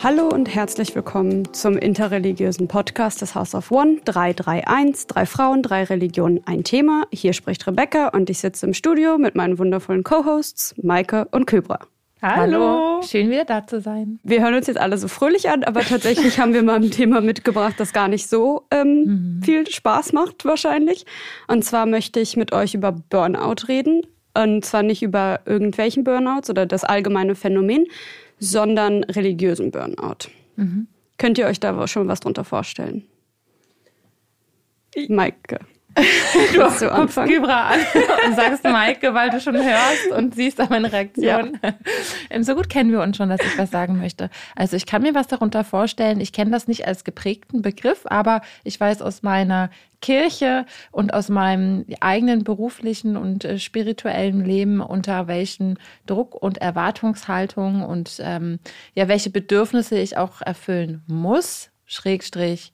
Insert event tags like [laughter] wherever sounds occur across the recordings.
Hallo und herzlich willkommen zum interreligiösen Podcast des House of One 331. Drei Frauen, drei Religionen, ein Thema. Hier spricht Rebecca und ich sitze im Studio mit meinen wundervollen Co-Hosts Maike und Kybra. Hallo. Hallo. Schön wieder da zu sein. Wir hören uns jetzt alle so fröhlich an, aber tatsächlich haben wir mal ein Thema mitgebracht, das gar nicht so ähm, mhm. viel Spaß macht wahrscheinlich. Und zwar möchte ich mit euch über Burnout reden. Und zwar nicht über irgendwelchen Burnouts oder das allgemeine Phänomen, sondern religiösen Burnout. Mhm. Könnt ihr euch da schon was drunter vorstellen? Maike. Du guckst Kybra an und sagst Maike, weil du schon hörst und siehst an meine Reaktion. Ja. Ähm, so gut kennen wir uns schon, dass ich was sagen möchte. Also ich kann mir was darunter vorstellen. Ich kenne das nicht als geprägten Begriff, aber ich weiß aus meiner Kirche und aus meinem eigenen beruflichen und äh, spirituellen Leben, unter welchen Druck und Erwartungshaltung und ähm, ja, welche Bedürfnisse ich auch erfüllen muss, Schrägstrich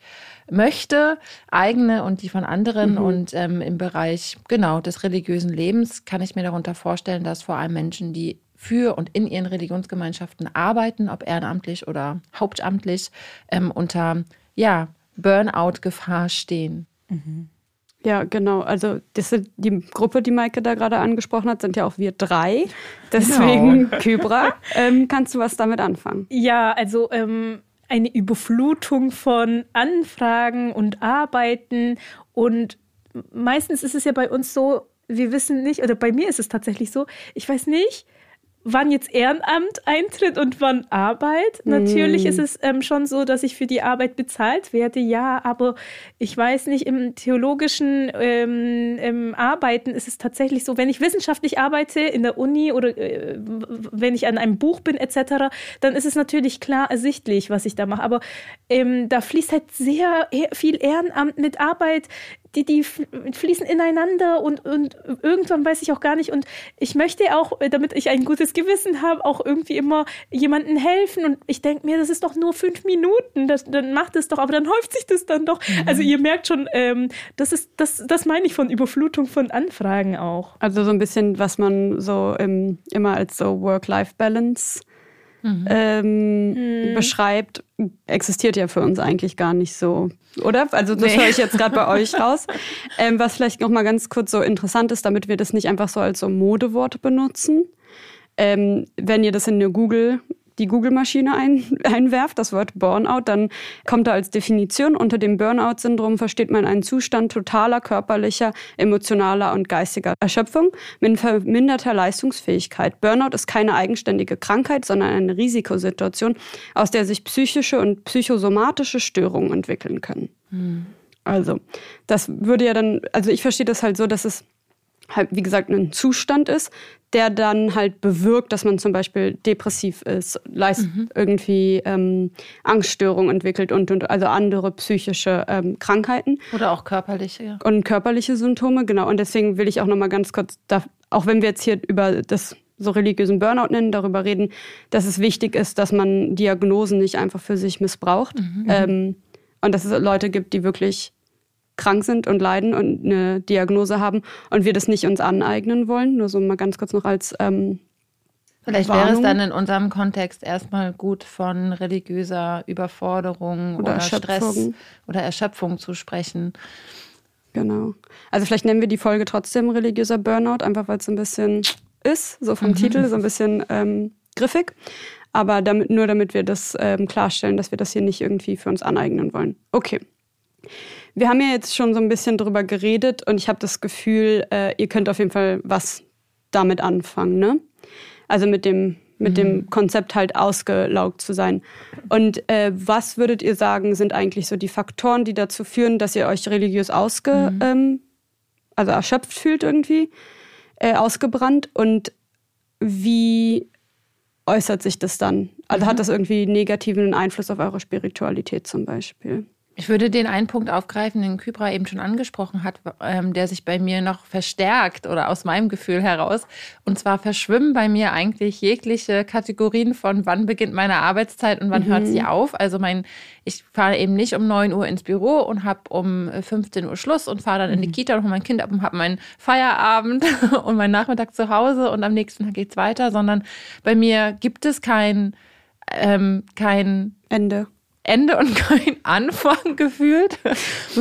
möchte, eigene und die von anderen. Mhm. Und ähm, im Bereich genau des religiösen Lebens kann ich mir darunter vorstellen, dass vor allem Menschen, die für und in ihren Religionsgemeinschaften arbeiten, ob ehrenamtlich oder hauptamtlich, ähm, unter ja, Burnout-Gefahr stehen. Mhm. Ja, genau. Also das ist die Gruppe, die Maike da gerade angesprochen hat, sind ja auch wir drei. Deswegen, genau. Kybra, ähm, kannst du was damit anfangen? Ja, also ähm, eine Überflutung von Anfragen und Arbeiten. Und meistens ist es ja bei uns so, wir wissen nicht, oder bei mir ist es tatsächlich so, ich weiß nicht, wann jetzt Ehrenamt eintritt und wann Arbeit. Mm. Natürlich ist es ähm, schon so, dass ich für die Arbeit bezahlt werde, ja, aber ich weiß nicht, im theologischen ähm, im Arbeiten ist es tatsächlich so, wenn ich wissenschaftlich arbeite in der Uni oder äh, wenn ich an einem Buch bin etc., dann ist es natürlich klar ersichtlich, was ich da mache. Aber ähm, da fließt halt sehr viel Ehrenamt mit Arbeit die, die fließen ineinander und, und irgendwann weiß ich auch gar nicht. Und ich möchte auch, äh, damit ich ein gutes Gewissen habe, auch irgendwie immer jemandem helfen. Und ich denke mir, das ist doch nur fünf Minuten, das, dann macht es doch, aber dann häuft sich das dann doch. Mhm. Also ihr merkt schon, ähm, das ist, das, das meine ich von Überflutung von Anfragen auch. Also so ein bisschen, was man so im, immer als so Work-Life-Balance mhm. Ähm, mhm. beschreibt, existiert ja für uns eigentlich gar nicht so, oder? Also das nee. höre ich jetzt gerade bei euch [laughs] raus. Ähm, was vielleicht noch mal ganz kurz so interessant ist, damit wir das nicht einfach so als so Modewort benutzen. Ähm, wenn ihr das in eine Google die Google-Maschine ein, [laughs] einwerft, das Wort Burnout, dann kommt da als Definition unter dem Burnout-Syndrom versteht man einen Zustand totaler körperlicher, emotionaler und geistiger Erschöpfung mit verminderter Leistungsfähigkeit. Burnout ist keine eigenständige Krankheit, sondern eine Risikosituation, aus der sich psychische und psychosomatische Störungen entwickeln können. Hm. Also, das würde ja dann, also ich verstehe das halt so, dass es halt, wie gesagt, ein Zustand ist, der dann halt bewirkt, dass man zum Beispiel depressiv ist, mhm. irgendwie ähm, Angststörungen entwickelt und, und also andere psychische ähm, Krankheiten. Oder auch körperliche, ja. Und körperliche Symptome, genau. Und deswegen will ich auch nochmal ganz kurz, da, auch wenn wir jetzt hier über das so religiösen Burnout nennen, darüber reden, dass es wichtig ist, dass man Diagnosen nicht einfach für sich missbraucht. Mhm. Ähm, und dass es Leute gibt, die wirklich krank sind und leiden und eine Diagnose haben und wir das nicht uns aneignen wollen. Nur so mal ganz kurz noch als ähm, Vielleicht Warnung. wäre es dann in unserem Kontext erstmal gut von religiöser Überforderung oder, oder Stress oder Erschöpfung zu sprechen. Genau. Also vielleicht nennen wir die Folge trotzdem religiöser Burnout, einfach weil es so ein bisschen ist, so vom mhm. Titel, so ein bisschen ähm, griffig. Aber damit, nur damit wir das ähm, klarstellen, dass wir das hier nicht irgendwie für uns aneignen wollen. Okay. Wir haben ja jetzt schon so ein bisschen drüber geredet und ich habe das Gefühl, äh, ihr könnt auf jeden Fall was damit anfangen, ne? Also mit dem mit mhm. dem Konzept halt ausgelaugt zu sein. Und äh, was würdet ihr sagen, sind eigentlich so die Faktoren, die dazu führen, dass ihr euch religiös ausge, mhm. ähm, also erschöpft fühlt irgendwie, äh, ausgebrannt? Und wie äußert sich das dann? Also mhm. hat das irgendwie negativen Einfluss auf eure Spiritualität zum Beispiel? Ich würde den einen Punkt aufgreifen, den Kybra eben schon angesprochen hat, ähm, der sich bei mir noch verstärkt oder aus meinem Gefühl heraus. Und zwar verschwimmen bei mir eigentlich jegliche Kategorien von wann beginnt meine Arbeitszeit und wann mhm. hört sie auf. Also mein, ich fahre eben nicht um 9 Uhr ins Büro und habe um 15 Uhr Schluss und fahre dann in die mhm. Kita und hole mein Kind ab und habe meinen Feierabend [laughs] und meinen Nachmittag zu Hause und am nächsten Tag geht's weiter, sondern bei mir gibt es kein ähm, kein Ende. Ende und kein [laughs] Anfang gefühlt.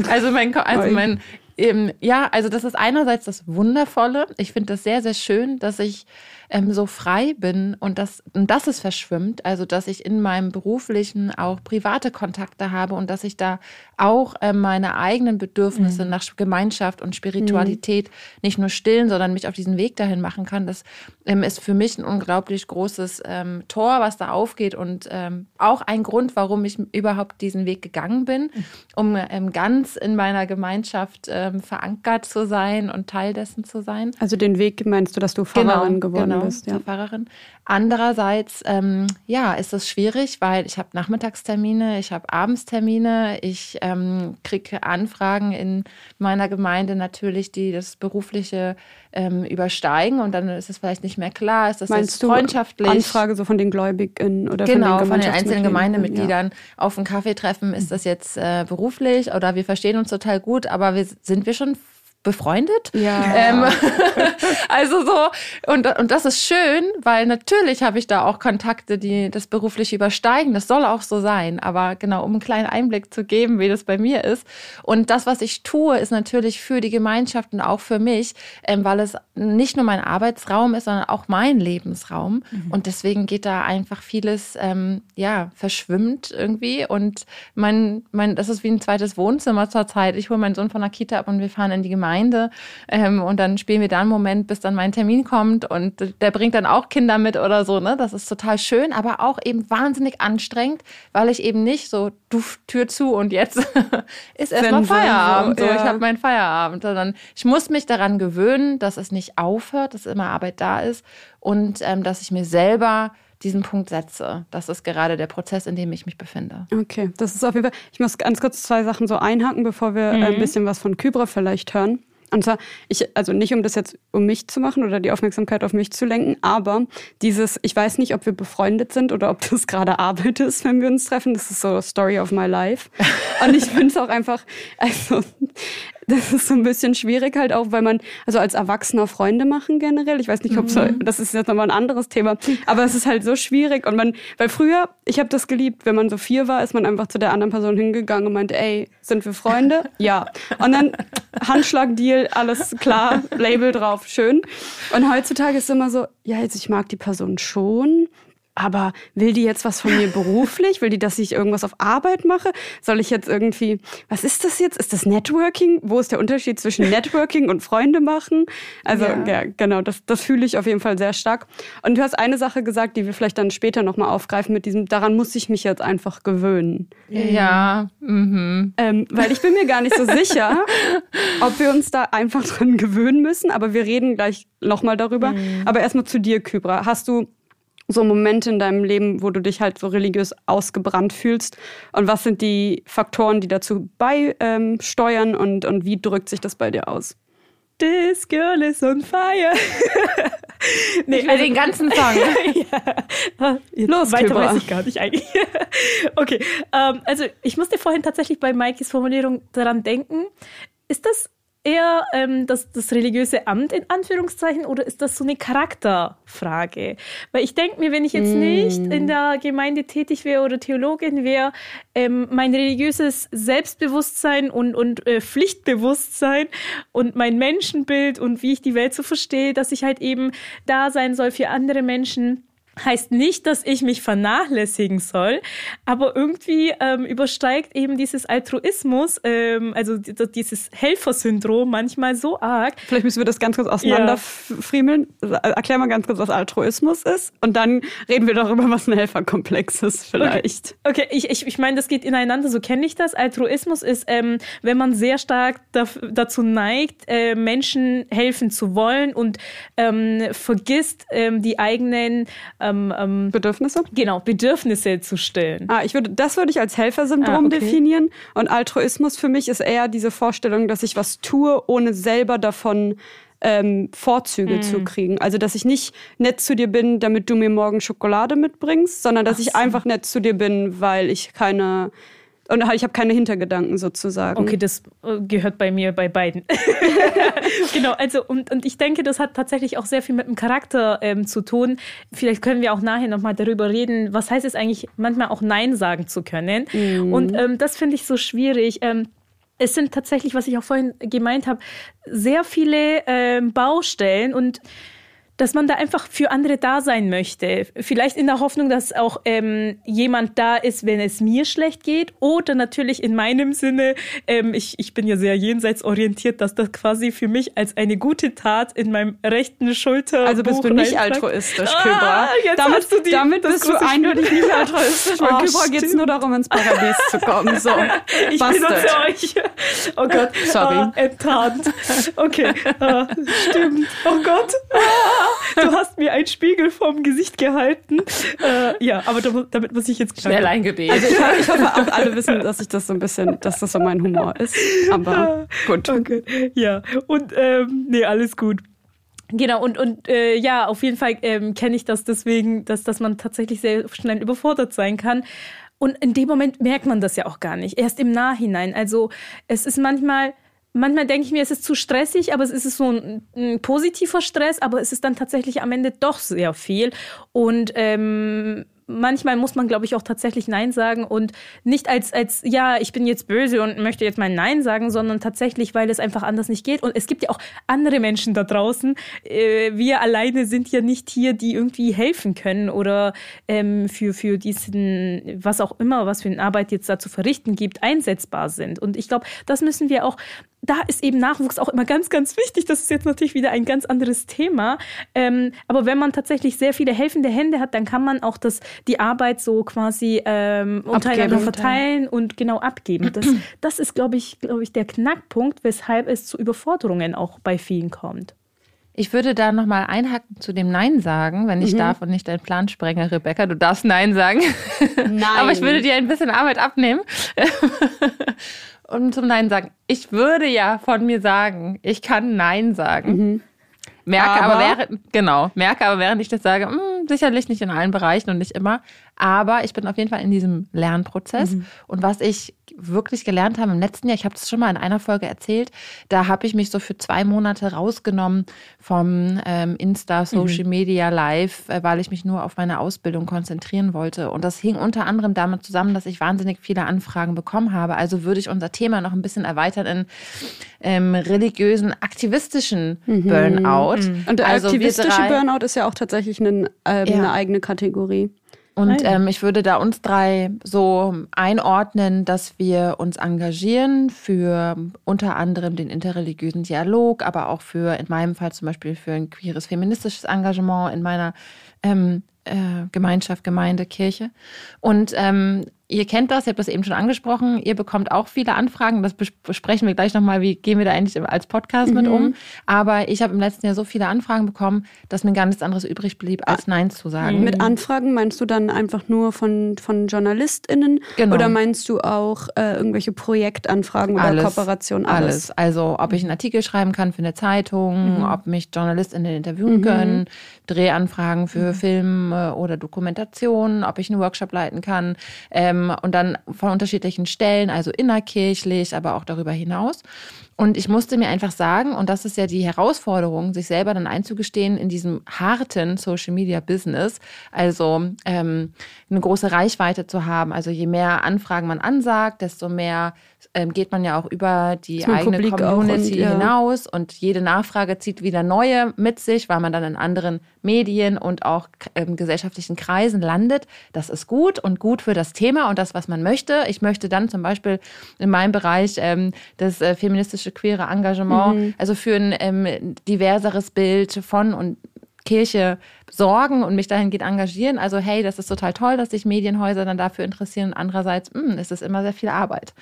Also mein, also mein, ähm, ja, also das ist einerseits das Wundervolle. Ich finde das sehr, sehr schön, dass ich ähm, so frei bin und dass, und dass es verschwimmt, also dass ich in meinem beruflichen auch private Kontakte habe und dass ich da auch ähm, meine eigenen Bedürfnisse mhm. nach Gemeinschaft und Spiritualität mhm. nicht nur stillen, sondern mich auf diesen Weg dahin machen kann. Das ähm, ist für mich ein unglaublich großes ähm, Tor, was da aufgeht und ähm, auch ein Grund, warum ich überhaupt diesen Weg gegangen bin, mhm. um ähm, ganz in meiner Gemeinschaft verankert zu sein und Teil dessen zu sein. Also den Weg meinst du, dass du Pfarrerin genau, geworden genau, bist? Ja. Pfarrerin. Andererseits, ähm, ja, ist es schwierig, weil ich habe Nachmittagstermine, ich habe Abendstermine, ich ähm, kriege Anfragen in meiner Gemeinde natürlich, die das berufliche ähm, übersteigen und dann ist es vielleicht nicht mehr klar, ist das Meinst jetzt freundschaftlich? Du Anfrage so von den Gläubigen oder genau, von den, von den einzelnen Gemeindemitgliedern ja. auf einen Kaffee treffen, ist das jetzt äh, beruflich oder wir verstehen uns total gut, aber wir, sind wir schon befreundet. Ja. Ähm, [laughs] also so, und, und das ist schön, weil natürlich habe ich da auch Kontakte, die das beruflich übersteigen. Das soll auch so sein. Aber genau, um einen kleinen Einblick zu geben, wie das bei mir ist. Und das, was ich tue, ist natürlich für die Gemeinschaft und auch für mich, ähm, weil es nicht nur mein Arbeitsraum ist, sondern auch mein Lebensraum. Mhm. Und deswegen geht da einfach vieles, ähm, ja, verschwimmt irgendwie. Und mein, mein, das ist wie ein zweites Wohnzimmer zur Zeit. Ich hole meinen Sohn von der Kita ab und wir fahren in die Gemeinde Gemeinde. Ähm, und dann spielen wir da einen Moment, bis dann mein Termin kommt und der bringt dann auch Kinder mit oder so. Ne? Das ist total schön, aber auch eben wahnsinnig anstrengend, weil ich eben nicht so, du Tür zu und jetzt [laughs] ist erstmal Feierabend. So, ja. ich habe meinen Feierabend. Sondern ich muss mich daran gewöhnen, dass es nicht aufhört, dass immer Arbeit da ist und ähm, dass ich mir selber diesen Punkt setze. Das ist gerade der Prozess, in dem ich mich befinde. Okay, das ist auf jeden Fall. Ich muss ganz kurz zwei Sachen so einhaken, bevor wir mhm. ein bisschen was von Kybra vielleicht hören. Und zwar, ich, also nicht um das jetzt um mich zu machen oder die Aufmerksamkeit auf mich zu lenken, aber dieses, ich weiß nicht, ob wir befreundet sind oder ob das [laughs] gerade Arbeit ist, wenn wir uns treffen. Das ist so Story of my life. Und ich finde es auch einfach, also [laughs] das ist so ein bisschen schwierig halt auch, weil man, also als Erwachsener Freunde machen generell. Ich weiß nicht, ob mhm. das ist jetzt nochmal ein anderes Thema, aber es ist halt so schwierig und man, weil früher, ich habe das geliebt, wenn man so vier war, ist man einfach zu der anderen Person hingegangen und meinte, ey, sind wir Freunde? [laughs] ja. Und dann Handschlag-Deal, alles klar, Label drauf, schön. Und heutzutage ist es immer so, ja, jetzt ich mag die Person schon, aber will die jetzt was von mir beruflich? Will die, dass ich irgendwas auf Arbeit mache? Soll ich jetzt irgendwie, was ist das jetzt? Ist das Networking? Wo ist der Unterschied zwischen Networking und Freunde machen? Also, ja, ja genau, das, das fühle ich auf jeden Fall sehr stark. Und du hast eine Sache gesagt, die wir vielleicht dann später nochmal aufgreifen mit diesem, daran muss ich mich jetzt einfach gewöhnen. Ja. Mhm. Ähm, weil ich bin mir gar nicht so sicher, ob wir uns da einfach dran gewöhnen müssen, aber wir reden gleich nochmal darüber. Mhm. Aber erstmal zu dir, Kybra. Hast du so Momente in deinem Leben, wo du dich halt so religiös ausgebrannt fühlst? Und was sind die Faktoren, die dazu beisteuern ähm, und, und wie drückt sich das bei dir aus? This girl is on fire. [laughs] nee, ich will also, den ganzen Song. [laughs] ja. Los, weiter Küber. weiß ich gar nicht eigentlich. [laughs] okay, ähm, also ich musste vorhin tatsächlich bei Maikis Formulierung daran denken. Ist das eher ähm, das, das religiöse Amt in Anführungszeichen oder ist das so eine Charakterfrage? Weil ich denke mir, wenn ich jetzt mm. nicht in der Gemeinde tätig wäre oder Theologin wäre, ähm, mein religiöses Selbstbewusstsein und, und äh, Pflichtbewusstsein und mein Menschenbild und wie ich die Welt so verstehe, dass ich halt eben da sein soll für andere Menschen heißt nicht, dass ich mich vernachlässigen soll, aber irgendwie ähm, übersteigt eben dieses Altruismus, ähm, also dieses Helfersyndrom manchmal so arg. Vielleicht müssen wir das ganz kurz auseinanderfriemeln. Ja. Erklär mal ganz kurz, was Altruismus ist und dann reden wir darüber, was ein Helferkomplex ist vielleicht. Okay, okay. ich, ich, ich meine, das geht ineinander, so kenne ich das. Altruismus ist, ähm, wenn man sehr stark dazu neigt, äh, Menschen helfen zu wollen und ähm, vergisst, ähm, die eigenen ähm, ähm, Bedürfnisse? Genau, Bedürfnisse zu stillen. Ah, ich würde, das würde ich als Helfersyndrom ah, okay. definieren. Und Altruismus für mich ist eher diese Vorstellung, dass ich was tue, ohne selber davon ähm, Vorzüge mm. zu kriegen. Also, dass ich nicht nett zu dir bin, damit du mir morgen Schokolade mitbringst, sondern dass Ach ich so. einfach nett zu dir bin, weil ich keine Und ich habe keine Hintergedanken sozusagen. Okay, das äh, gehört bei mir bei beiden. [laughs] [laughs] genau, also und, und ich denke, das hat tatsächlich auch sehr viel mit dem Charakter ähm, zu tun. Vielleicht können wir auch nachher nochmal darüber reden, was heißt es eigentlich, manchmal auch Nein sagen zu können. Mhm. Und ähm, das finde ich so schwierig. Ähm, es sind tatsächlich, was ich auch vorhin gemeint habe, sehr viele ähm, Baustellen und dass man da einfach für andere da sein möchte. Vielleicht in der Hoffnung, dass auch ähm, jemand da ist, wenn es mir schlecht geht. Oder natürlich in meinem Sinne, ähm, ich, ich bin ja sehr jenseitsorientiert, dass das quasi für mich als eine gute Tat in meinem rechten Schulter. Also bist du nicht altruistisch, Kübra. Ah, damit, die, damit bist du eindeutig nicht altruistisch, weil [laughs] oh, Kübra geht es nur darum, ins Paradies zu kommen. So, ich benutze euch. Oh Gott. Sorry. Ah, enttarnt. Okay. Ah, stimmt. Oh Gott. Ah du hast mir einen Spiegel vorm Gesicht gehalten. Äh, ja, aber damit muss ich jetzt schnell eingebeten. Also ich, ich, hoffe auch alle [laughs] wissen, dass ich das so ein bisschen, dass das so mein Humor ist. Aber gut. Okay. Ja, und ähm, nee, alles gut. Genau, und, und äh, ja, auf jeden Fall ähm, kenne ich das deswegen, dass, dass man tatsächlich sehr schnell überfordert sein kann. Und in dem Moment merkt man das ja auch gar nicht, erst im Nachhinein. Also es ist manchmal manchmal denke ich mir, es ist zu stressig, aber es ist so ein, ein, positiver Stress, aber es ist dann tatsächlich am Ende doch sehr viel. Und ähm, manchmal muss man, glaube ich, auch tatsächlich Nein sagen und nicht als, als, ja, ich bin jetzt böse und möchte jetzt mein Nein sagen, sondern tatsächlich, weil es einfach anders nicht geht. Und es gibt ja auch andere Menschen da draußen. Äh, wir alleine sind ja nicht hier, die irgendwie helfen können oder ähm, für, für diesen, was auch immer, was für eine Arbeit jetzt da zu verrichten gibt, einsetzbar sind. Und ich glaube, das müssen wir auch da ist eben Nachwuchs auch immer ganz, ganz wichtig. Das ist jetzt natürlich wieder ein ganz anderes Thema. Ähm, aber wenn man tatsächlich sehr viele helfende Hände hat, dann kann man auch das, die Arbeit so quasi ähm, untereinander verteilen und genau abgeben. Das, [clears throat] das ist, glaube ich, glaube ich, der Knackpunkt, weshalb es zu Überforderungen auch bei vielen kommt. Ich würde da nochmal einhaken zu dem Nein sagen, wenn ich mhm. darf und nicht deinen Plan sprenge, Rebecca. Du darfst Nein sagen. Nein. [laughs] Aber ich würde dir ein bisschen Arbeit abnehmen. [laughs] und zum Nein sagen. Ich würde ja von mir sagen, ich kann Nein sagen. Mhm. Merke aber, aber während, genau, merke aber während ich das sage, mh, hm, sicherlich nicht in allen Bereichen und nicht immer, aber ich bin auf jeden Fall in diesem Lernprozess. Mhm. Und was ich wirklich gelernt habe im letzten Jahr, ich habe das schon mal in einer Folge erzählt, da habe ich mich so für zwei Monate rausgenommen vom ähm, Insta, mhm. Social mhm. Media, Live, äh, weil ich mich nur auf meine Ausbildung konzentrieren wollte. Und das hing unter anderem damit zusammen, dass ich wahnsinnig viele Anfragen bekommen habe. Also würde ich unser Thema noch ein bisschen erweitern in ähm, religiösen, aktivistischen mhm. Burnout. Mhm. Und der also aktivistische Burnout ist ja auch tatsächlich eine, äh, ja. eine eigene Kategorie. Und ähm, ich würde da uns drei so einordnen, dass wir uns engagieren für unter anderem den interreligiösen Dialog, aber auch für, in meinem Fall zum Beispiel für ein queeres feministisches Engagement in meiner ähm, äh, Gemeinschaft, Gemeinde, Kirche. Und ähm, Ihr kennt das, ihr habt das eben schon angesprochen. Ihr bekommt auch viele Anfragen. Das besprechen wir gleich nochmal, wie gehen wir da eigentlich als Podcast mhm. mit um. Aber ich habe im letzten Jahr so viele Anfragen bekommen, dass mir gar nichts anderes übrig blieb, als Nein zu sagen. Mit Anfragen meinst du dann einfach nur von, von JournalistInnen? Genau. Oder meinst du auch äh, irgendwelche Projektanfragen oder alles, Kooperationen? Alles. alles. Also, ob ich einen Artikel schreiben kann für eine Zeitung, mhm. ob mich JournalistInnen interviewen mhm. können, Drehanfragen für mhm. Filme oder Dokumentationen, ob ich einen Workshop leiten kann. Ähm, und dann von unterschiedlichen Stellen, also innerkirchlich, aber auch darüber hinaus. Und ich musste mir einfach sagen, und das ist ja die Herausforderung, sich selber dann einzugestehen in diesem harten Social Media Business, also ähm, eine große Reichweite zu haben. Also je mehr Anfragen man ansagt, desto mehr ähm, geht man ja auch über die eigene Publik Community und, ja. hinaus und jede Nachfrage zieht wieder neue mit sich, weil man dann in anderen Medien und auch ähm, gesellschaftlichen Kreisen landet. Das ist gut und gut für das Thema und das, was man möchte. Ich möchte dann zum Beispiel in meinem Bereich ähm, das äh, feministische queere Engagement, mhm. also für ein ähm, diverseres Bild von und Kirche sorgen und mich dahingehend engagieren. Also hey, das ist total toll, dass sich Medienhäuser dann dafür interessieren. Andererseits mh, hm, ist es immer sehr viel Arbeit.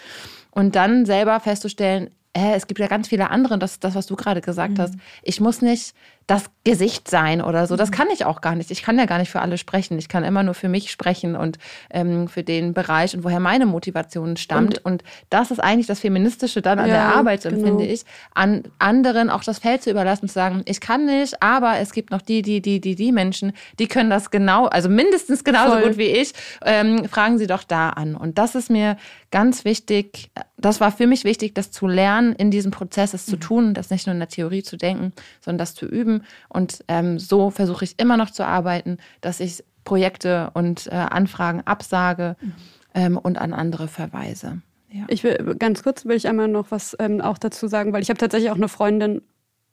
Und dann selber festzustellen, äh, es gibt ja ganz viele andere, das ist das, was du gerade gesagt mhm. hast. Ich muss nicht das Gesicht sein oder so. Das mhm. kann ich auch gar nicht. Ich kann ja gar nicht für alle sprechen. Ich kann immer nur für mich sprechen und ähm, für den Bereich und woher meine Motivation stammt. Und, und das ist eigentlich das Feministische dann an ja, der Arbeit, genau. finde ich, an anderen auch das Feld zu überlassen, zu sagen, ich kann nicht, aber es gibt noch die, die, die, die, die Menschen, die können das genau, also mindestens genauso Voll. gut wie ich. Ähm, fragen Sie doch da an. Und das ist mir ganz wichtig, das war für mich wichtig, das zu lernen, in diesem Prozess es zu mhm. tun, das nicht nur in der Theorie zu denken, sondern das zu üben. Und ähm, so versuche ich immer noch zu arbeiten, dass ich Projekte und äh, Anfragen absage mhm. ähm, und an andere verweise. Ja. Ich will ganz kurz will ich einmal noch was ähm, auch dazu sagen, weil ich habe tatsächlich auch eine Freundin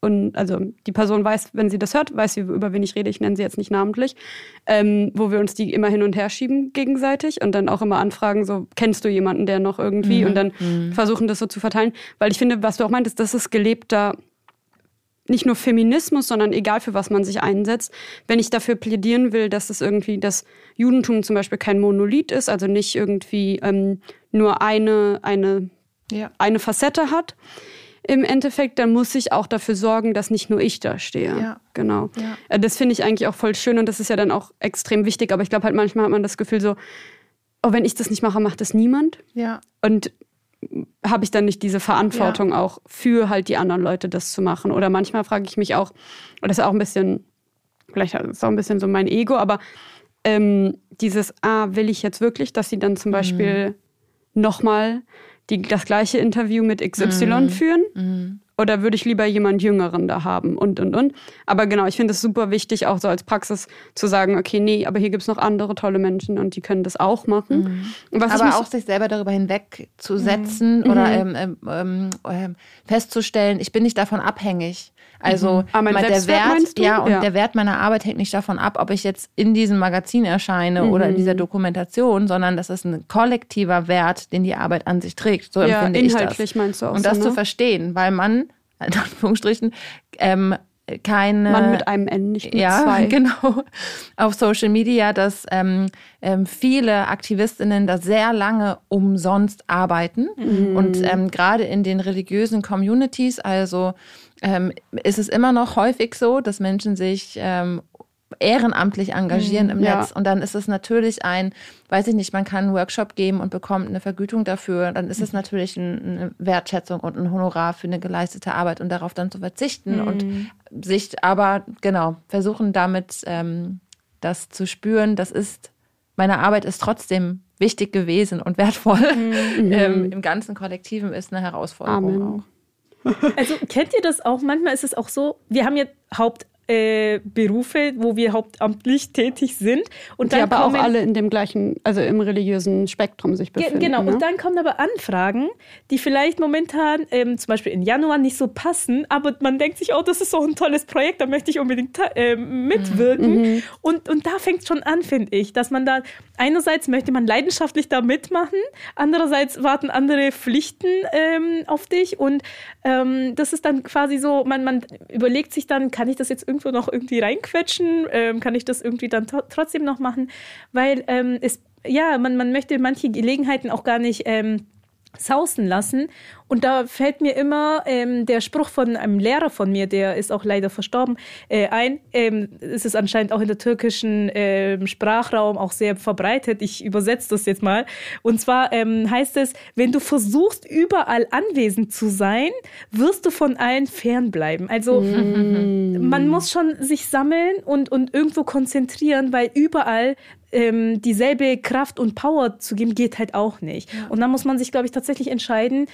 und also die Person weiß, wenn sie das hört, weiß sie, über wen ich rede. Ich nenne sie jetzt nicht namentlich, ähm, wo wir uns die immer hin und her schieben gegenseitig und dann auch immer anfragen, so kennst du jemanden, der noch irgendwie mhm. und dann mhm. versuchen das so zu verteilen, weil ich finde, was du auch meintest, das ist gelebter nicht nur Feminismus, sondern egal für was man sich einsetzt, wenn ich dafür plädieren will, dass es irgendwie das Judentum zum Beispiel kein Monolith ist, also nicht irgendwie ähm, nur eine eine ja. eine Facette hat, im Endeffekt, dann muss ich auch dafür sorgen, dass nicht nur ich da stehe. Ja. Genau. Ja. Äh, das finde ich eigentlich auch voll schön und das ist ja dann auch extrem wichtig. Aber ich glaube halt manchmal hat man das Gefühl so, oh, wenn ich das nicht mache, macht das niemand. Ja. Und habe ich dann nicht diese Verantwortung ja. auch für halt die anderen Leute das zu machen. Oder manchmal frage ich mich auch, und das ist auch ein bisschen, vielleicht ist es auch ein bisschen so mein Ego, aber ähm, dieses, ah, will ich jetzt wirklich, dass sie dann zum mhm. Beispiel nochmal die das gleiche Interview mit XY mhm. führen? Mhm. Oder würde ich lieber jemand Jüngeren da haben und, und, und. Aber genau, ich finde es super wichtig, auch so als Praxis zu sagen, okay, nee, aber hier gibt es noch andere tolle Menschen und die können das auch machen. Mhm. aber auch sich selber darüber hinwegzusetzen mhm. oder mhm. ähm, ähm, ähm, festzustellen, ich bin nicht davon abhängig. Also mhm. Ah, der Wert, ja, und ja. der Wert meiner Arbeit hängt nicht davon ab, ob ich jetzt in diesem Magazin erscheine mhm. oder in dieser mhm. Dokumentation, sondern das ist ein kollektiver Wert, den die Arbeit an sich trägt. So ja, empfinde inhaltlich ich das. meinst du auch Und das so, ne? zu verstehen, weil man, [laughs] in Anführungsstrichen, ähm, keine. Mann mit einem N, nicht mit ja, zwei. [laughs] genau. Auf Social Media, dass ähm, ähm, viele AktivistInnen da sehr lange umsonst arbeiten. Mhm. Und ähm, gerade in den religiösen Communities, also ähm, ist es immer noch häufig so, dass Menschen sich ähm, ehrenamtlich engagieren mhm, im ja. Netz. Und dann ist es natürlich ein, weiß ich nicht, man kann einen Workshop geben und bekommt eine Vergütung dafür. Dann ist es mhm. natürlich eine Wertschätzung und ein Honorar für eine geleistete Arbeit und darauf dann zu verzichten mhm. und sich aber, genau, versuchen damit ähm, das zu spüren. Das ist, meine Arbeit ist trotzdem wichtig gewesen und wertvoll. Mhm. [laughs] ähm, Im ganzen Kollektiven ist eine Herausforderung Amen. auch. Also kennt ihr das auch? Manchmal ist es auch so, wir haben ja Haupt äh, Berufe, wo wir hauptamtlich tätig sind. Und die aber kommen, auch alle in dem gleichen, also im religiösen Spektrum sich befinden. Genau, ne? und dann kommen aber Anfragen, die vielleicht momentan, ähm, zum Beispiel im Januar, nicht so passen, aber man denkt sich, oh, das ist so ein tolles Projekt, da möchte ich unbedingt äh, mitwirken. Mhm. Und, und da fängt es schon an, finde ich, dass man da einerseits möchte man leidenschaftlich da mitmachen, andererseits warten andere Pflichten ähm, auf dich und ähm, das ist dann quasi so, man, man überlegt sich dann, kann ich das jetzt irgendwie irgendwo noch irgendwie reinquetschen? Ähm, kann ich das irgendwie dann trotzdem noch machen? Weil ähm, es, ja, man, man möchte manche Gelegenheiten auch gar nicht ähm, sausen lassen. Und da fällt mir immer ähm, der Spruch von einem Lehrer von mir, der ist auch leider verstorben, äh, ein. Ähm, es ist anscheinend auch in der türkischen ähm, Sprachraum auch sehr verbreitet. Ich übersetze das jetzt mal. Und zwar ähm, heißt es, wenn du versuchst, überall anwesend zu sein, wirst du von allen fernbleiben. Also mm. man muss schon sich sammeln und, und irgendwo konzentrieren, weil überall ähm, dieselbe Kraft und Power zu geben, geht halt auch nicht. Ja. Und dann muss man sich, glaube ich, tatsächlich entscheiden,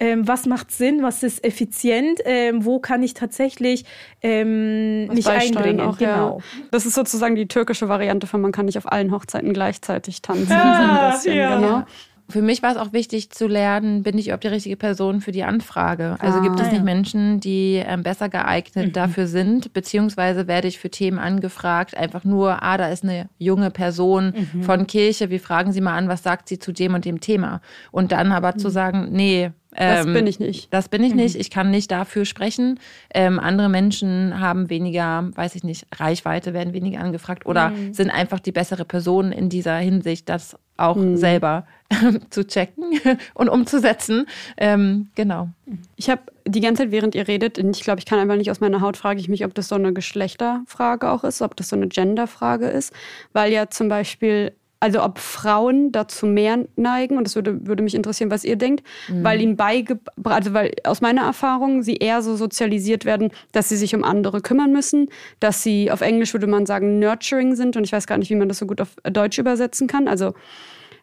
ähm, was macht Sinn, was ist effizient, ähm, wo kann ich tatsächlich ähm, mich einbringen. Auch, genau. Ja. Das ist sozusagen die türkische Variante von man kann nicht auf allen Hochzeiten gleichzeitig tanzen. Ah, bisschen, ja. genau. Für mich war es auch wichtig zu lernen, bin ich überhaupt die richtige Person für die Anfrage? Also ah, gibt es nicht ja. Menschen, die ähm, besser geeignet mhm. dafür sind, beziehungsweise werde ich für Themen angefragt, einfach nur, ah, da ist eine junge Person mhm. von Kirche, wir fragen sie mal an, was sagt sie zu dem und dem Thema? Und dann aber mhm. zu sagen, nee, das ähm, bin ich nicht. Das bin ich nicht. Mhm. Ich kann nicht dafür sprechen. Ähm, andere Menschen haben weniger, weiß ich nicht, Reichweite, werden weniger angefragt oder mhm. sind einfach die bessere Person in dieser Hinsicht, das auch mhm. selber [laughs] zu checken [laughs] und umzusetzen. Ähm, genau. Ich habe die ganze Zeit, während ihr redet, ich glaube, ich kann einfach nicht aus meiner Haut, frage ich mich, ob das so eine Geschlechterfrage auch ist, ob das so eine Genderfrage ist, weil ja zum Beispiel also ob Frauen dazu mehr neigen, und das würde, würde mich interessieren, was ihr denkt, mhm. weil ihnen beigebracht, also weil aus meiner Erfahrung sie eher so sozialisiert werden, dass sie sich um andere kümmern müssen, dass sie auf Englisch würde man sagen nurturing sind und ich weiß gar nicht, wie man das so gut auf Deutsch übersetzen kann. Also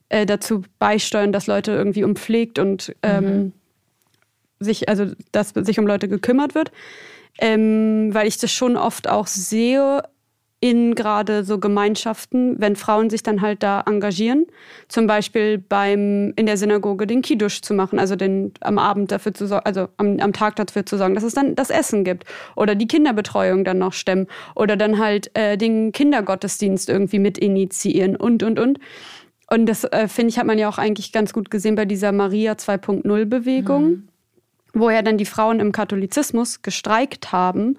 äh, dazu beisteuern, dass Leute irgendwie umpflegt und ähm, mhm. sich, also dass sich um Leute gekümmert wird. Ähm, weil ich das schon oft auch sehe, in gerade so Gemeinschaften, wenn Frauen sich dann halt da engagieren, zum Beispiel beim in der Synagoge den Kiddush zu machen, also den am Abend dafür zu sorgen, also am, am Tag dafür zu sorgen, dass es dann das Essen gibt oder die Kinderbetreuung dann noch stemmen oder dann halt äh, den Kindergottesdienst irgendwie mit initiieren und und und. Und das äh, finde ich hat man ja auch eigentlich ganz gut gesehen bei dieser Maria 2.0 Bewegung, mhm. wo ja dann die Frauen im Katholizismus gestreikt haben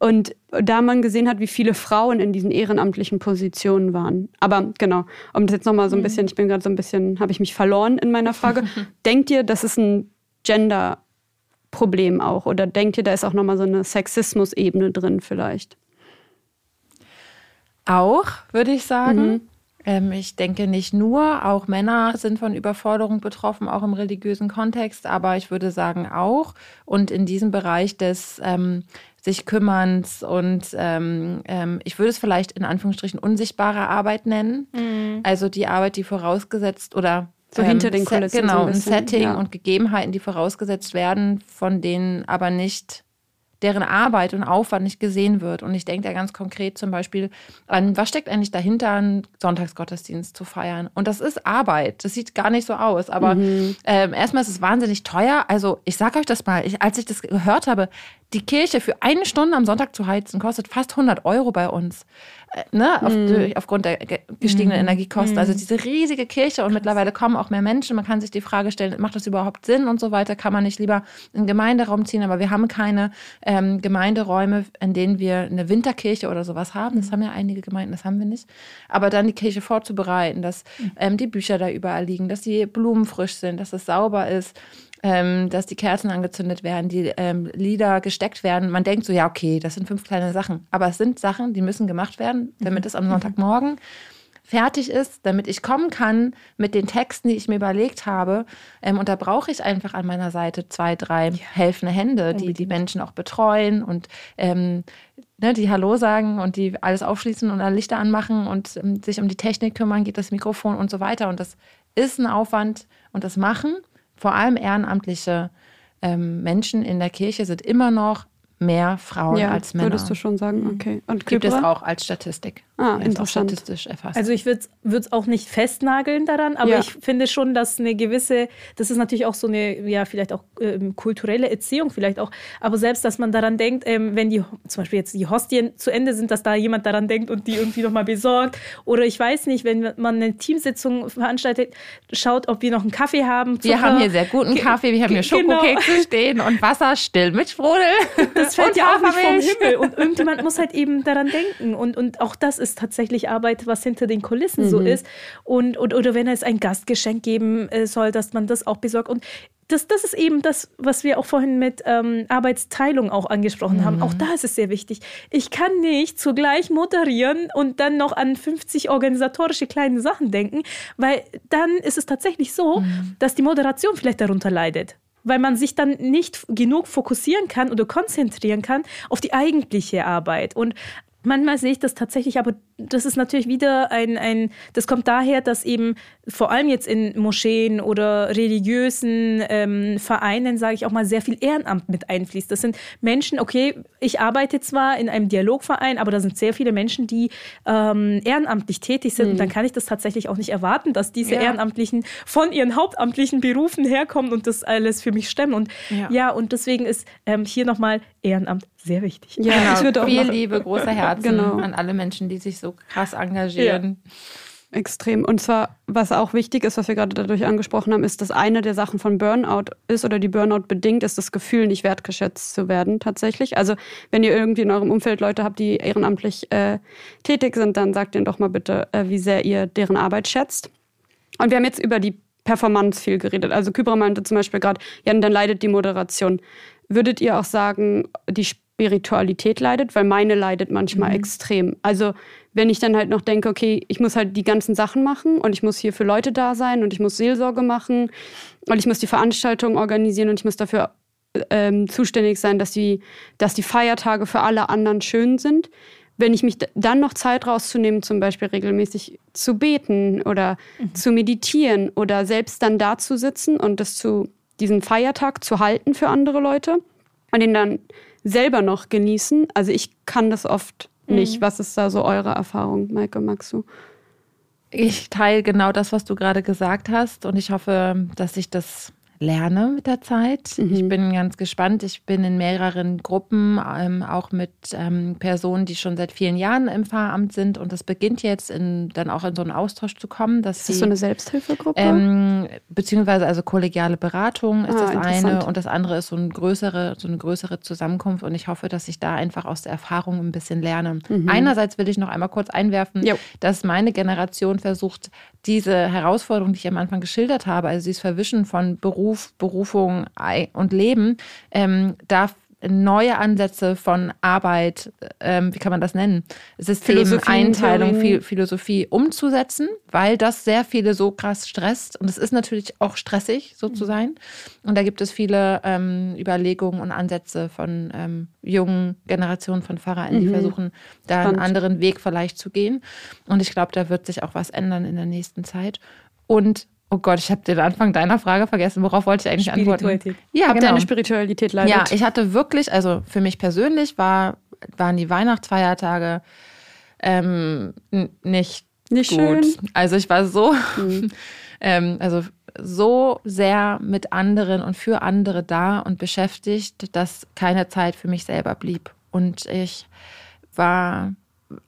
und da man gesehen hat, wie viele Frauen in diesen ehrenamtlichen Positionen waren. Aber genau, um das jetzt nochmal so ein mhm. bisschen, ich bin gerade so ein bisschen, habe ich mich verloren in meiner Frage. [laughs] denkt ihr, das ist ein Gender-Problem auch? Oder denkt ihr, da ist auch nochmal so eine Sexismus-Ebene drin vielleicht? Auch, würde ich sagen. Mhm. Ähm, ich denke nicht nur, auch Männer sind von Überforderung betroffen, auch im religiösen Kontext, aber ich würde sagen auch. Und in diesem Bereich des ähm, sich kümmerns und ähm, ähm, ich würde es vielleicht in Anführungsstrichen unsichtbare Arbeit nennen. Mhm. Also die Arbeit, die vorausgesetzt oder so hinter ähm, den Kulissen. Genau, so ein, bisschen, ein Setting ja. und Gegebenheiten, die vorausgesetzt werden, von denen aber nicht deren Arbeit und Aufwand nicht gesehen wird. Und ich denke da ganz konkret zum Beispiel an, was steckt eigentlich dahinter, einen Sonntagsgottesdienst zu feiern? Und das ist Arbeit. Das sieht gar nicht so aus. Aber mhm. ähm, erstmal ist es wahnsinnig teuer. Also ich sage euch das mal, ich, als ich das gehört habe, die Kirche für eine Stunde am Sonntag zu heizen, kostet fast 100 Euro bei uns. Äh, ne? Auf, mm. Aufgrund der gestiegenen mm. Energiekosten. Also diese riesige Kirche und mittlerweile kommen auch mehr Menschen. Man kann sich die Frage stellen, macht das überhaupt Sinn und so weiter? Kann man nicht lieber einen Gemeinderaum ziehen? Aber wir haben keine ähm, Gemeinderäume, in denen wir eine Winterkirche oder sowas haben. Das haben ja einige Gemeinden, das haben wir nicht. Aber dann die Kirche vorzubereiten, dass mhm. ähm, die Bücher da überall liegen, dass die Blumen frisch sind, dass es sauber ist ähm, dass die Kerzen angezündet werden, die ähm, Lieder gesteckt werden. Man denkt so, ja, okay, das sind fünf kleine Sachen. Aber es sind Sachen, die müssen gemacht werden, damit mhm. es am Sonntagmorgen fertig ist, damit ich kommen kann mit den Texten, die ich mir überlegt habe. Ähm, und da brauche ich einfach an meiner Seite zwei, drei ja. helfende Hände, die die Menschen auch betreuen und ähm, ne, die Hallo sagen und die alles aufschließen und alle Lichter anmachen und ähm, sich um die Technik kümmern, geht das Mikrofon und so weiter. Und das ist ein Aufwand und das machen vor allem ehrenamtliche ähm, Menschen in der Kirche sind immer noch mehr Frauen ja, als Männer. Würdest du schon sagen, mhm. okay. Und Gibt es auch als Statistik. Ah, ja, interessant. statistisch erfasst. Also ich würde es auch nicht festnageln daran, aber ja. ich finde schon, dass eine gewisse, das ist natürlich auch so eine, ja, vielleicht auch ähm, kulturelle Erziehung vielleicht auch, aber selbst, dass man daran denkt, ähm, wenn die, zum Beispiel jetzt die Hostien zu Ende sind, dass da jemand daran denkt und die irgendwie nochmal besorgt oder ich weiß nicht, wenn man eine Teamsitzung veranstaltet, schaut, ob wir noch einen Kaffee haben. Zucker. Wir haben hier sehr guten Kaffee, wir haben hier genau. Schokokekse genau. stehen und Wasser still mit Sprudel. Das fällt ja auch nicht vom Himmel und irgendjemand muss halt eben daran denken und, und auch das ist ist tatsächlich Arbeit, was hinter den Kulissen mhm. so ist. Und, und, oder wenn es ein Gastgeschenk geben äh, soll, dass man das auch besorgt. Und das, das ist eben das, was wir auch vorhin mit ähm, Arbeitsteilung auch angesprochen mhm. haben. Auch da ist es sehr wichtig. Ich kann nicht zugleich moderieren und dann noch an 50 organisatorische kleine Sachen denken, weil dann ist es tatsächlich so, mhm. dass die Moderation vielleicht darunter leidet weil man sich dann nicht genug fokussieren kann oder konzentrieren kann auf die eigentliche Arbeit. Und Manchmal sehe ich das tatsächlich, aber das ist natürlich wieder ein, ein, das kommt daher, dass eben vor allem jetzt in Moscheen oder religiösen ähm, Vereinen, sage ich auch mal, sehr viel Ehrenamt mit einfließt. Das sind Menschen, okay, ich arbeite zwar in einem Dialogverein, aber da sind sehr viele Menschen, die ähm, ehrenamtlich tätig sind. Mhm. Und dann kann ich das tatsächlich auch nicht erwarten, dass diese ja. Ehrenamtlichen von ihren hauptamtlichen Berufen herkommen und das alles für mich stemmen. Und ja, ja und deswegen ist ähm, hier nochmal Ehrenamt sehr wichtig. Ja, genau. ich würde auch viel Liebe, große Herzen [laughs] genau. an alle Menschen, die sich so krass engagieren. Ja. Extrem. Und zwar, was auch wichtig ist, was wir gerade dadurch angesprochen haben, ist, dass eine der Sachen von Burnout ist oder die Burnout bedingt, ist das Gefühl, nicht wertgeschätzt zu werden tatsächlich. Also wenn ihr irgendwie in eurem Umfeld Leute habt, die ehrenamtlich äh, tätig sind, dann sagt ihnen doch mal bitte, äh, wie sehr ihr deren Arbeit schätzt. Und wir haben jetzt über die Performance viel geredet. Also Kybra meinte zum Beispiel gerade, ja, dann leidet die Moderation. Würdet ihr auch sagen, die Spiritualität leidet? Weil meine leidet manchmal mhm. extrem. Also wenn ich dann halt noch denke, okay, ich muss halt die ganzen Sachen machen und ich muss hier für Leute da sein und ich muss Seelsorge machen und ich muss die Veranstaltung organisieren und ich muss dafür ähm, zuständig sein, dass die, dass die Feiertage für alle anderen schön sind. Wenn ich mich dann noch Zeit rauszunehmen, zum Beispiel regelmäßig zu beten oder mhm. zu meditieren oder selbst dann da zu sitzen und das zu diesen Feiertag zu halten für andere Leute und ihn dann selber noch genießen. Also ich kann das oft nicht. Mhm. Was ist da so eure Erfahrung, Maike, du? Ich teile genau das, was du gerade gesagt hast und ich hoffe, dass ich das lerne mit der Zeit. Mhm. Ich bin ganz gespannt. Ich bin in mehreren Gruppen, ähm, auch mit ähm, Personen, die schon seit vielen Jahren im Pfarramt sind. Und das beginnt jetzt in, dann auch in so einen Austausch zu kommen. Dass ist das sie, so eine Selbsthilfegruppe? Ähm, beziehungsweise also kollegiale Beratung ist ah, das eine und das andere ist so eine größere, so eine größere Zusammenkunft. Und ich hoffe, dass ich da einfach aus der Erfahrung ein bisschen lerne. Mhm. Einerseits will ich noch einmal kurz einwerfen, jo. dass meine Generation versucht, diese Herausforderung, die ich am Anfang geschildert habe, also dieses Verwischen von Beruf, Berufung und Leben, ähm, darf neue Ansätze von Arbeit, ähm, wie kann man das nennen? System, Einteilung, Philosophie umzusetzen, weil das sehr viele so krass stresst. Und es ist natürlich auch stressig, so zu sein. Und da gibt es viele ähm, Überlegungen und Ansätze von ähm, jungen Generationen von Pfarrern, die mhm. versuchen, da Spannend. einen anderen Weg vielleicht zu gehen. Und ich glaube, da wird sich auch was ändern in der nächsten Zeit. Und Oh Gott, ich habe den Anfang deiner Frage vergessen. Worauf wollte ich eigentlich antworten? Ja, Ob genau. deine Spiritualität leidet. Ja, ich hatte wirklich, also für mich persönlich war, waren die Weihnachtsfeiertage ähm, nicht, nicht gut. Schön. Also ich war so, mhm. [laughs] ähm, also so sehr mit anderen und für andere da und beschäftigt, dass keine Zeit für mich selber blieb. Und ich war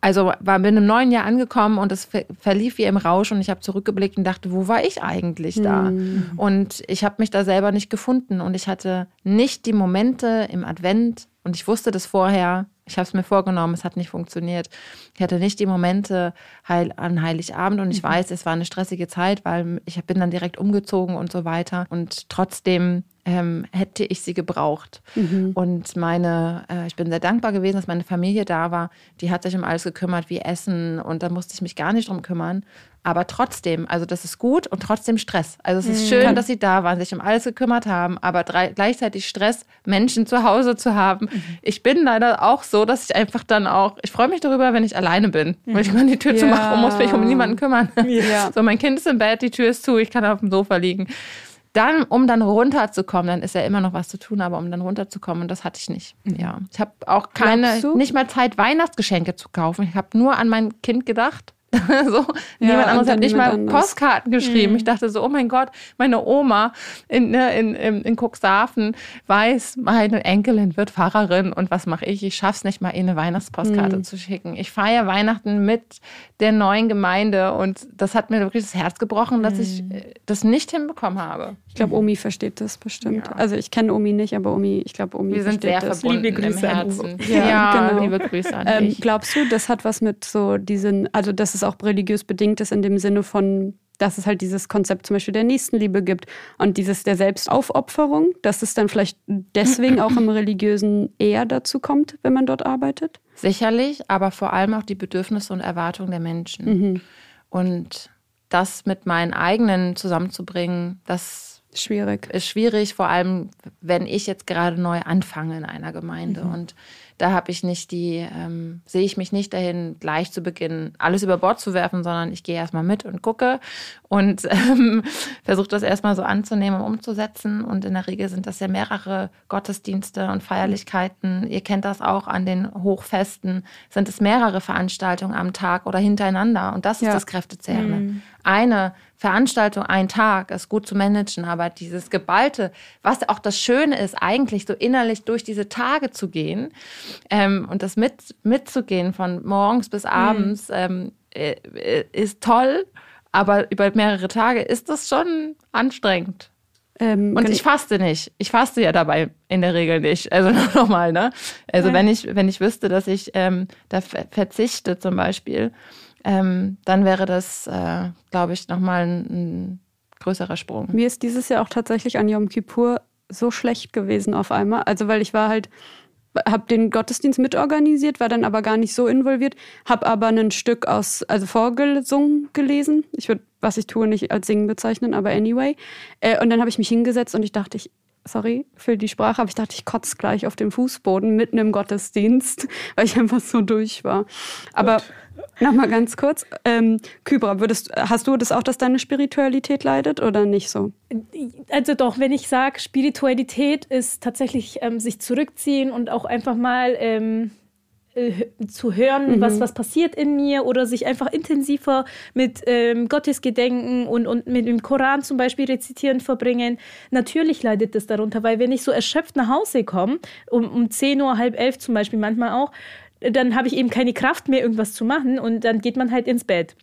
also war bin im neuen Jahr angekommen und es verlief wie im Rausch und ich habe zurückgeblickt und dachte, wo war ich eigentlich da? Mhm. Und ich habe mich da selber nicht gefunden und ich hatte nicht die Momente im Advent und ich wusste das vorher. Ich habe es mir vorgenommen, es hat nicht funktioniert. Ich hatte nicht die Momente heil, an Heiligabend und ich mhm. weiß, es war eine stressige Zeit, weil ich bin dann direkt umgezogen und so weiter. Und trotzdem ähm, hätte ich sie gebraucht. Mhm. Und meine, äh, ich bin sehr dankbar gewesen, dass meine Familie da war. Die hat sich um alles gekümmert, wie Essen. Und da musste ich mich gar nicht drum kümmern. Aber trotzdem, also das ist gut und trotzdem Stress. Also es ist mhm. schön, dass sie da waren, sich um alles gekümmert haben, aber drei, gleichzeitig Stress, Menschen zu Hause zu haben. Mhm. Ich bin leider auch so, dass ich einfach dann auch, ich freue mich darüber, wenn ich alleine bin, mhm. weil ich mal die Tür ja. zu machen und muss mich um niemanden kümmern. Ja. So, mein Kind ist im Bett, die Tür ist zu, ich kann auf dem Sofa liegen. Dann, um dann runterzukommen, dann ist ja immer noch was zu tun, aber um dann runterzukommen, und das hatte ich nicht. Mhm. Ja. Ich habe auch keine, nicht mal Zeit, Weihnachtsgeschenke zu kaufen. Ich habe nur an mein Kind gedacht [laughs] so, ja, niemand anderes hat nicht mal anders. Postkarten geschrieben. Mhm. Ich dachte so, oh mein Gott, meine Oma in, ne, in, in, in Cuxhaven weiß, meine Enkelin wird Pfarrerin und was mache ich? Ich schaff's nicht mal, ihr eine Weihnachtspostkarte mhm. zu schicken. Ich feiere Weihnachten mit der neuen Gemeinde und das hat mir wirklich das Herz gebrochen, dass mhm. ich äh, das nicht hinbekommen habe. Ich glaube, Omi versteht das bestimmt. Ja. Also ich kenne Omi nicht, aber Omi, ich glaube, Omi Wir sind sehr das. verbunden liebe Grüße im Herzen. Ja, ja genau. liebe Grüße an ähm, dich. Glaubst du, das hat was mit so diesen, also dass es auch religiös bedingt ist in dem Sinne von, dass es halt dieses Konzept zum Beispiel der Nächstenliebe gibt und dieses der Selbstaufopferung, dass es dann vielleicht deswegen auch im Religiösen eher dazu kommt, wenn man dort arbeitet? Sicherlich, aber vor allem auch die Bedürfnisse und Erwartungen der Menschen. Mhm. Und das mit meinen eigenen zusammenzubringen, das Schwierig. Ist schwierig, vor allem wenn ich jetzt gerade neu anfange in einer Gemeinde. Mhm. Und da habe ich nicht die, ähm, sehe ich mich nicht dahin, gleich zu Beginn alles über Bord zu werfen, sondern ich gehe erstmal mit und gucke und [laughs] ähm, versuche das erstmal so anzunehmen und umzusetzen. Und in der Regel sind das ja mehrere Gottesdienste und Feierlichkeiten. Ihr kennt das auch an den Hochfesten, sind es mehrere Veranstaltungen am Tag oder hintereinander. Und das ist ja. das Kräftezehrende. Mhm. Eine Veranstaltung, ein Tag ist gut zu managen, aber dieses Geballte, was auch das Schöne ist, eigentlich so innerlich durch diese Tage zu gehen ähm, und das mit, mitzugehen von morgens bis abends, mhm. ähm, äh, ist toll, aber über mehrere Tage ist das schon anstrengend. Ähm, und ich faste nicht. Ich faste ja dabei in der Regel nicht. Also [laughs] nochmal, ne? Also ja. wenn ich, wenn ich wüsste, dass ich ähm, da verzichte zum Beispiel, ähm, dann wäre das, äh, glaube ich, nochmal ein, ein größerer Sprung. Mir ist dieses Jahr auch tatsächlich an Yom Kippur so schlecht gewesen auf einmal. Also weil ich war halt, habe den Gottesdienst mitorganisiert, war dann aber gar nicht so involviert, habe aber ein Stück aus, also vorgesungen gelesen. Ich würde, was ich tue, nicht als Singen bezeichnen, aber anyway. Äh, und dann habe ich mich hingesetzt und ich dachte, ich, sorry für die Sprache, aber ich dachte, ich kotze gleich auf dem Fußboden mitten im Gottesdienst, [laughs] weil ich einfach so durch war. Aber nochmal ganz kurz, ähm, Kybra, würdest, hast du das auch, dass deine Spiritualität leidet oder nicht so? Also doch, wenn ich sage, Spiritualität ist tatsächlich ähm, sich zurückziehen und auch einfach mal ähm, äh, zu hören, mhm. was, was passiert in mir oder sich einfach intensiver mit ähm, Gottesgedenken und, und mit dem Koran zum Beispiel rezitieren verbringen. Natürlich leidet das darunter, weil wenn ich so erschöpft nach Hause komme, um, um 10 Uhr, halb elf zum Beispiel manchmal auch, dann habe ich eben keine Kraft mehr, irgendwas zu machen und dann geht man halt ins Bett.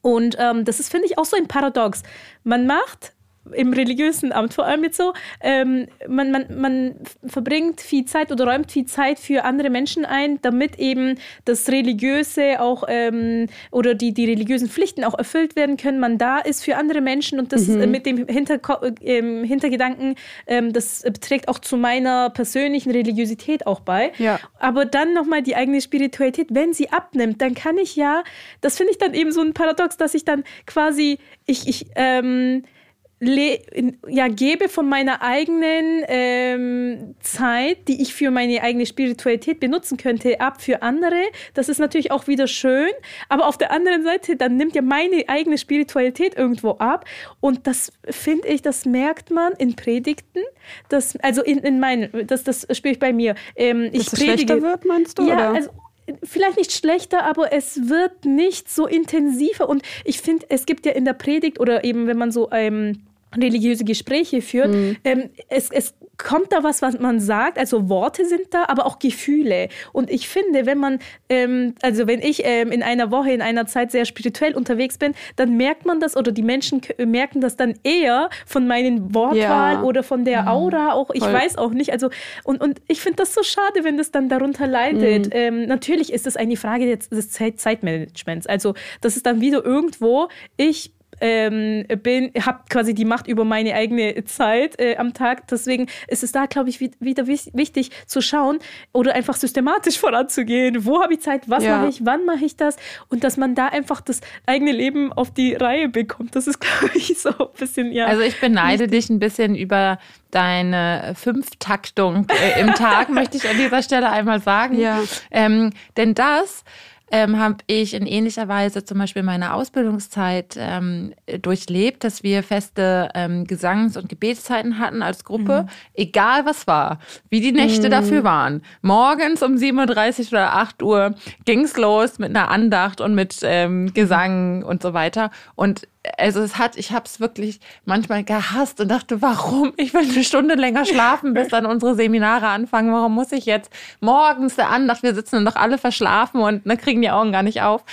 Und ähm, das ist, finde ich, auch so ein Paradox. Man macht im religiösen Amt vor allem jetzt so, ähm, man, man, man verbringt viel Zeit oder räumt viel Zeit für andere Menschen ein, damit eben das Religiöse auch ähm, oder die, die religiösen Pflichten auch erfüllt werden können. Man da ist für andere Menschen und das mhm. mit dem Hinterko äh, Hintergedanken, ähm, das trägt auch zu meiner persönlichen Religiosität auch bei. Ja. Aber dann nochmal die eigene Spiritualität, wenn sie abnimmt, dann kann ich ja, das finde ich dann eben so ein Paradox, dass ich dann quasi, ich, ich, ähm, ja, gebe von meiner eigenen ähm, Zeit, die ich für meine eigene Spiritualität benutzen könnte, ab für andere. Das ist natürlich auch wieder schön. Aber auf der anderen Seite, dann nimmt ja meine eigene Spiritualität irgendwo ab. Und das finde ich, das merkt man in Predigten. Das, also in, in meinen, das, das spüre ich bei mir. Ähm, ich Dass es predige, schlechter wird, meinst du? Ja, also vielleicht nicht schlechter, aber es wird nicht so intensiver. Und ich finde, es gibt ja in der Predigt oder eben, wenn man so ähm, religiöse Gespräche führt, mhm. ähm, es, es kommt da was, was man sagt, also Worte sind da, aber auch Gefühle. Und ich finde, wenn man, ähm, also wenn ich ähm, in einer Woche, in einer Zeit sehr spirituell unterwegs bin, dann merkt man das oder die Menschen merken das dann eher von meinen Wortwahl ja. oder von der mhm. Aura auch. Ich Voll. weiß auch nicht. Also und, und ich finde das so schade, wenn das dann darunter leidet. Mhm. Ähm, natürlich ist es eine Frage des, des Zeitmanagements. Also das ist dann wieder irgendwo, ich ähm, bin, habe quasi die Macht über meine eigene Zeit äh, am Tag. Deswegen ist es da, glaube ich, wieder wichtig zu schauen oder einfach systematisch [laughs] voranzugehen. Wo habe ich Zeit? Was ja. mache ich? Wann mache ich das? Und dass man da einfach das eigene Leben auf die Reihe bekommt. Das ist, [laughs] glaube ich, so ein bisschen, ja. Also ich beneide dich ein bisschen über deine Fünftaktung äh, im Tag, [laughs] möchte ich an dieser Stelle einmal sagen. Ja. Ähm, denn das ähm, habe ich in ähnlicher Weise zum Beispiel meine Ausbildungszeit ähm, durchlebt, dass wir feste ähm, Gesangs- und Gebetszeiten hatten als Gruppe, mhm. egal was war, wie die Nächte mhm. dafür waren. Morgens um 7.30 Uhr oder 8 Uhr ging's los mit einer Andacht und mit ähm, Gesang und so weiter. Und also es hat, ich habe es wirklich manchmal gehasst und dachte, warum? Ich will eine Stunde länger schlafen, bis dann unsere Seminare anfangen. Warum muss ich jetzt morgens der Andacht? Wir sitzen dann doch alle verschlafen und ne, kriegen die Augen gar nicht auf.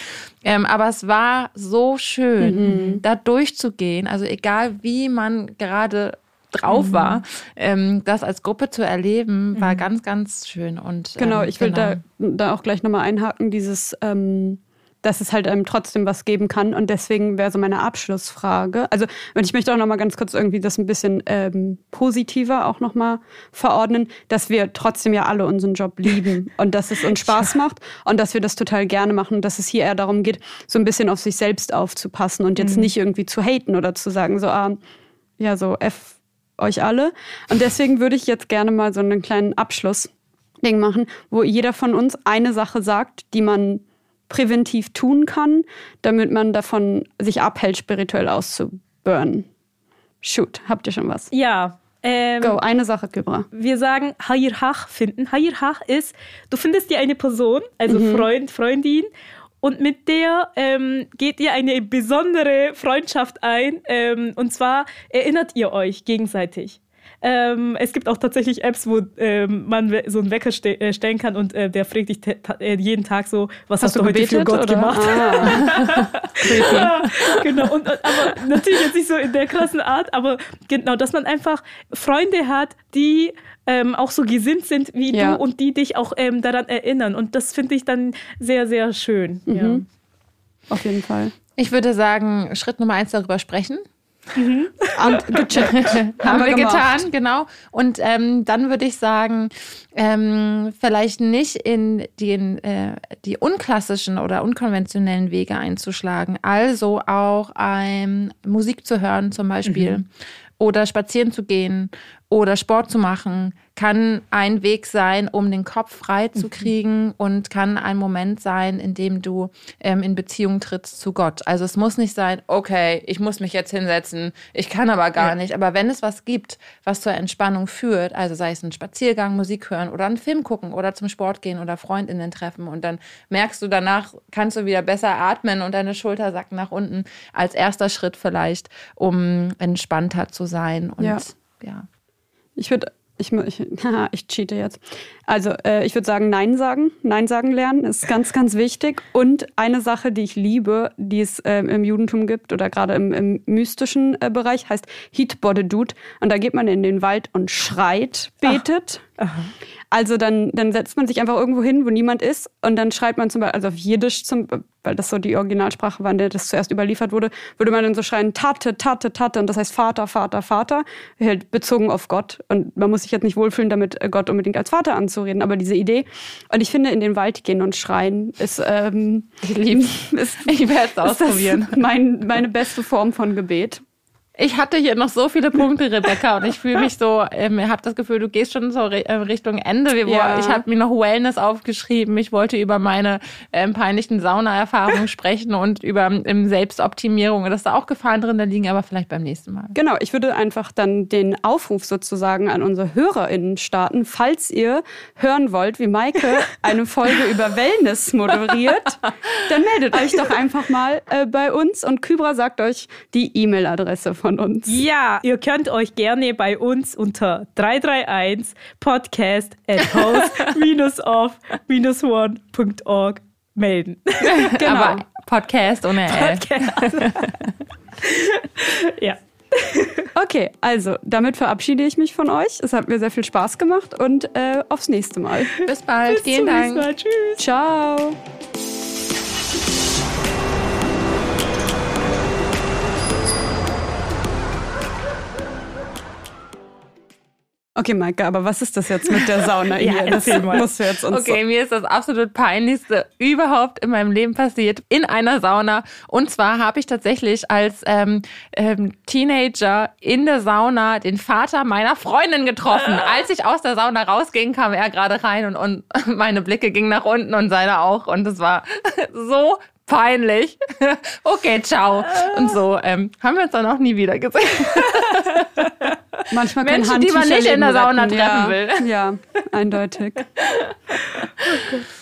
Ähm, aber es war so schön, mhm. da durchzugehen. Also egal wie man gerade drauf mhm. war, ähm, das als Gruppe zu erleben, war mhm. ganz, ganz schön. Und genau, ähm, ich will genau. da, da auch gleich nochmal einhaken, dieses ähm dass es halt einem trotzdem was geben kann. Und deswegen wäre so meine Abschlussfrage. Also, und ich möchte auch noch mal ganz kurz irgendwie das ein bisschen ähm, positiver auch noch mal verordnen, dass wir trotzdem ja alle unseren Job lieben [laughs] und dass es uns Spaß macht und dass wir das total gerne machen und dass es hier eher darum geht, so ein bisschen auf sich selbst aufzupassen und jetzt mhm. nicht irgendwie zu haten oder zu sagen, so, ah, ja, so F euch alle. Und deswegen würde ich jetzt gerne mal so einen kleinen Abschlussding machen, wo jeder von uns eine Sache sagt, die man präventiv tun kann, damit man davon sich abhält, spirituell auszuburnen. Shoot, habt ihr schon was? Ja. Ähm, Go, eine Sache, Kybra. Wir sagen Hayirhach finden. Hayirhach ist, du findest dir eine Person, also mhm. Freund, Freundin, und mit der ähm, geht ihr eine besondere Freundschaft ein. Ähm, und zwar erinnert ihr euch gegenseitig. Ähm, es gibt auch tatsächlich Apps, wo ähm, man so einen Wecker ste äh, stellen kann und äh, der fragt dich äh, jeden Tag so, was hast, hast du heute für Gott oder? gemacht? Ah. [laughs] ja, genau. Und, aber natürlich jetzt nicht so in der krassen Art, aber genau, dass man einfach Freunde hat, die ähm, auch so gesinnt sind wie ja. du und die dich auch ähm, daran erinnern. Und das finde ich dann sehr, sehr schön. Mhm. Ja. auf jeden Fall. Ich würde sagen, Schritt Nummer eins darüber sprechen. Mhm. Und [laughs] gecheckt. Haben, wir, getan, genau. Und ähm, dann würde ich sagen, ähm, vielleicht nicht in den, äh, die unklassischen oder unkonventionellen Wege einzuschlagen. Also auch ähm, Musik zu hören zum Beispiel. Mhm. Oder spazieren zu gehen oder Sport zu machen, kann ein Weg sein, um den Kopf frei zu mhm. kriegen mhm. und kann ein Moment sein, in dem du ähm, in Beziehung trittst zu Gott. Also es muss nicht sein, okay, ich muss mich jetzt hinsetzen, ich kann aber gar ja. nicht. Aber wenn es was gibt, was zur Entspannung führt, also sei es ein Spaziergang, Musik hören oder einen Film gucken oder zum Sport gehen oder Freundinnen treffen und dann merkst du danach, kannst du wieder besser atmen und deine Schulter sackt nach unten als erster Schritt vielleicht, um entspannter zu sein und ja. ja. Ich würde, ich, ich, ich cheate jetzt. Also, äh, ich würde sagen, Nein sagen. Nein sagen lernen ist ganz, ganz wichtig. Und eine Sache, die ich liebe, die es äh, im Judentum gibt oder gerade im, im, mystischen äh, Bereich, heißt Hitbodedut. Und da geht man in den Wald und schreit, betet. Also dann, dann setzt man sich einfach irgendwo hin, wo niemand ist und dann schreibt man zum Beispiel, also auf Jiddisch, zum, weil das so die Originalsprache war, in der das zuerst überliefert wurde, würde man dann so schreien, Tate, Tate, Tate und das heißt Vater, Vater, Vater, halt bezogen auf Gott. Und man muss sich jetzt nicht wohlfühlen, damit Gott unbedingt als Vater anzureden, aber diese Idee. Und ich finde, in den Wald gehen und schreien ist, ähm, ich, lieb, [laughs] ist, ich werde es ausprobieren. Mein, meine beste Form von Gebet. Ich hatte hier noch so viele Punkte, Rebecca, und ich fühle mich so, ähm, habe das Gefühl, du gehst schon so äh, Richtung Ende. Wir, ja. Ich habe mir noch Wellness aufgeschrieben. Ich wollte über meine ähm, peinlichen Sauna-Erfahrungen [laughs] sprechen und über ähm, Selbstoptimierung, dass da auch Gefahren drin liegen, aber vielleicht beim nächsten Mal. Genau, ich würde einfach dann den Aufruf sozusagen an unsere HörerInnen starten, falls ihr hören wollt, wie Maike [laughs] eine Folge über Wellness moderiert, dann meldet [laughs] euch doch einfach mal äh, bei uns und Kybra sagt euch die E-Mail-Adresse von von uns. Ja, ihr könnt euch gerne bei uns unter 331 podcast at house-of-one.org melden. [laughs] genau. Aber Podcast ohne L. Podcast. [laughs] ja. Okay, also damit verabschiede ich mich von euch. Es hat mir sehr viel Spaß gemacht und äh, aufs nächste Mal. Bis bald. Bis Vielen Dank. Mal. Tschüss. Ciao. Okay, Maike, aber was ist das jetzt mit der Sauna [laughs] hier? ja, das musst du jetzt uns Okay, mir ist das absolut peinlichste überhaupt in meinem Leben passiert in einer Sauna. Und zwar habe ich tatsächlich als ähm, ähm, Teenager in der Sauna den Vater meiner Freundin getroffen. Ah. Als ich aus der Sauna rausging, kam er gerade rein und, und [laughs] meine Blicke gingen nach unten und seine auch. Und es war [laughs] so peinlich. okay, ciao. Und so ähm, haben wir uns dann auch nie wieder gesehen. Manchmal Menschen, die man nicht in der Sauna treffen ja, will. Ja, eindeutig. [laughs] Oh